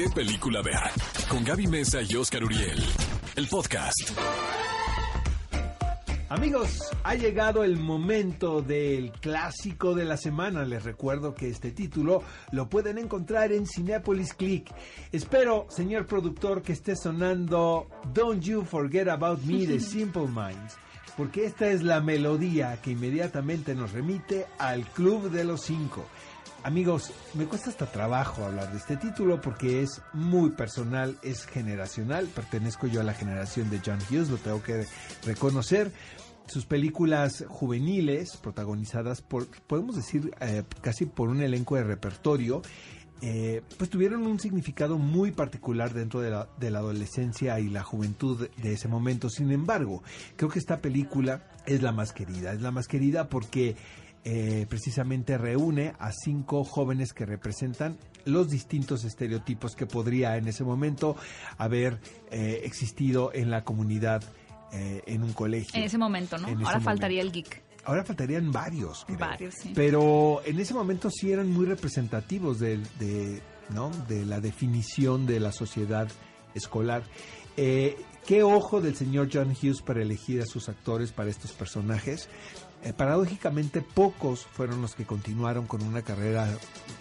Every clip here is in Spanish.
¿Qué película ver? Con Gaby Mesa y Oscar Uriel. El podcast. Amigos, ha llegado el momento del clásico de la semana. Les recuerdo que este título lo pueden encontrar en Cinepolis Click. Espero, señor productor, que esté sonando Don't You Forget About Me de Simple Minds, porque esta es la melodía que inmediatamente nos remite al Club de los Cinco. Amigos, me cuesta hasta trabajo hablar de este título porque es muy personal, es generacional. Pertenezco yo a la generación de John Hughes, lo tengo que reconocer. Sus películas juveniles, protagonizadas por, podemos decir, eh, casi por un elenco de repertorio, eh, pues tuvieron un significado muy particular dentro de la, de la, adolescencia y la juventud de ese momento. Sin embargo, creo que esta película es la más querida. Es la más querida porque eh, precisamente reúne a cinco jóvenes que representan los distintos estereotipos que podría en ese momento haber eh, existido en la comunidad eh, en un colegio. En ese momento, ¿no? Ahora faltaría el geek. Ahora faltarían varios. Creo. Varios, sí. Pero en ese momento sí eran muy representativos de, de, ¿no? de la definición de la sociedad escolar. Eh, qué ojo del señor John Hughes para elegir a sus actores para estos personajes. Eh, paradójicamente pocos fueron los que continuaron con una carrera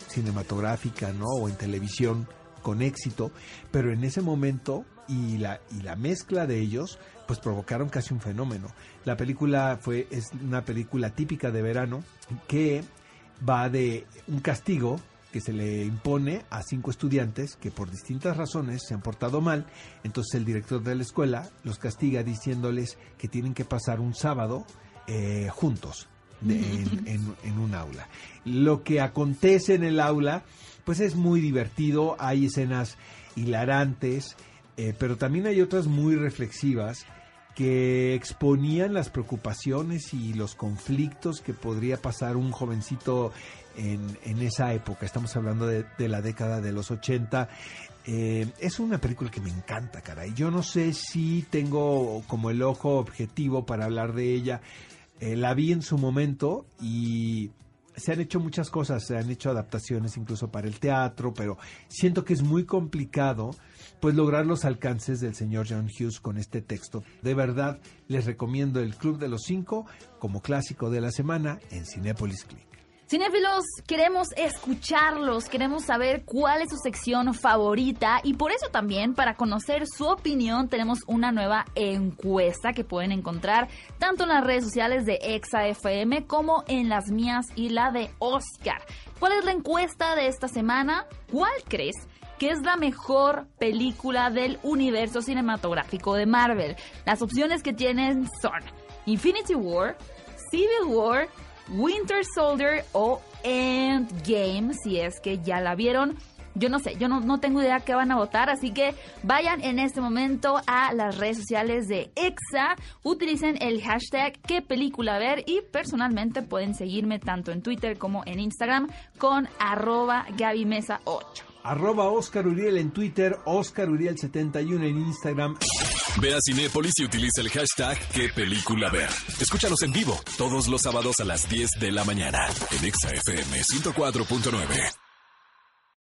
cinematográfica, ¿no? O en televisión con éxito, pero en ese momento y la, y la mezcla de ellos pues provocaron casi un fenómeno. La película fue es una película típica de verano que va de un castigo que se le impone a cinco estudiantes que por distintas razones se han portado mal, entonces el director de la escuela los castiga diciéndoles que tienen que pasar un sábado eh, juntos de, en, en, en, un aula. Lo que acontece en el aula, pues es muy divertido, hay escenas hilarantes, eh, pero también hay otras muy reflexivas que exponían las preocupaciones y los conflictos que podría pasar un jovencito en, en esa época. Estamos hablando de, la década de los 80. Eh, es una película que me encanta, caray. Yo no sé si tengo como el ojo objetivo para hablar de ella. Eh, la vi en su momento y se han hecho muchas cosas, se han hecho adaptaciones incluso para el teatro, pero siento que es muy complicado pues lograr los alcances del señor John Hughes con este texto. De verdad, les recomiendo el Club de los Cinco como clásico de la semana en Cinepolis Click. Cinéfilos, queremos escucharlos, queremos saber cuál es su sección favorita y por eso también, para conocer su opinión, tenemos una nueva encuesta que pueden encontrar tanto en las redes sociales de ExaFM como en las mías y la de Oscar. ¿Cuál es la encuesta de esta semana? ¿Cuál crees? que es la mejor película del universo cinematográfico de Marvel. Las opciones que tienen son Infinity War, Civil War, Winter Soldier o Endgame, si es que ya la vieron. Yo no sé, yo no, no, tengo idea qué van a votar, así que vayan en este momento a las redes sociales de EXA, utilicen el hashtag qué película ver y personalmente pueden seguirme tanto en Twitter como en Instagram con arroba Mesa 8 Arroba Oscar Uriel en Twitter, Oscar Uriel 71 en Instagram. Ve a Cinépolis y utiliza el hashtag qué película ver. Escúchanos en vivo todos los sábados a las 10 de la mañana en EXA FM 104.9.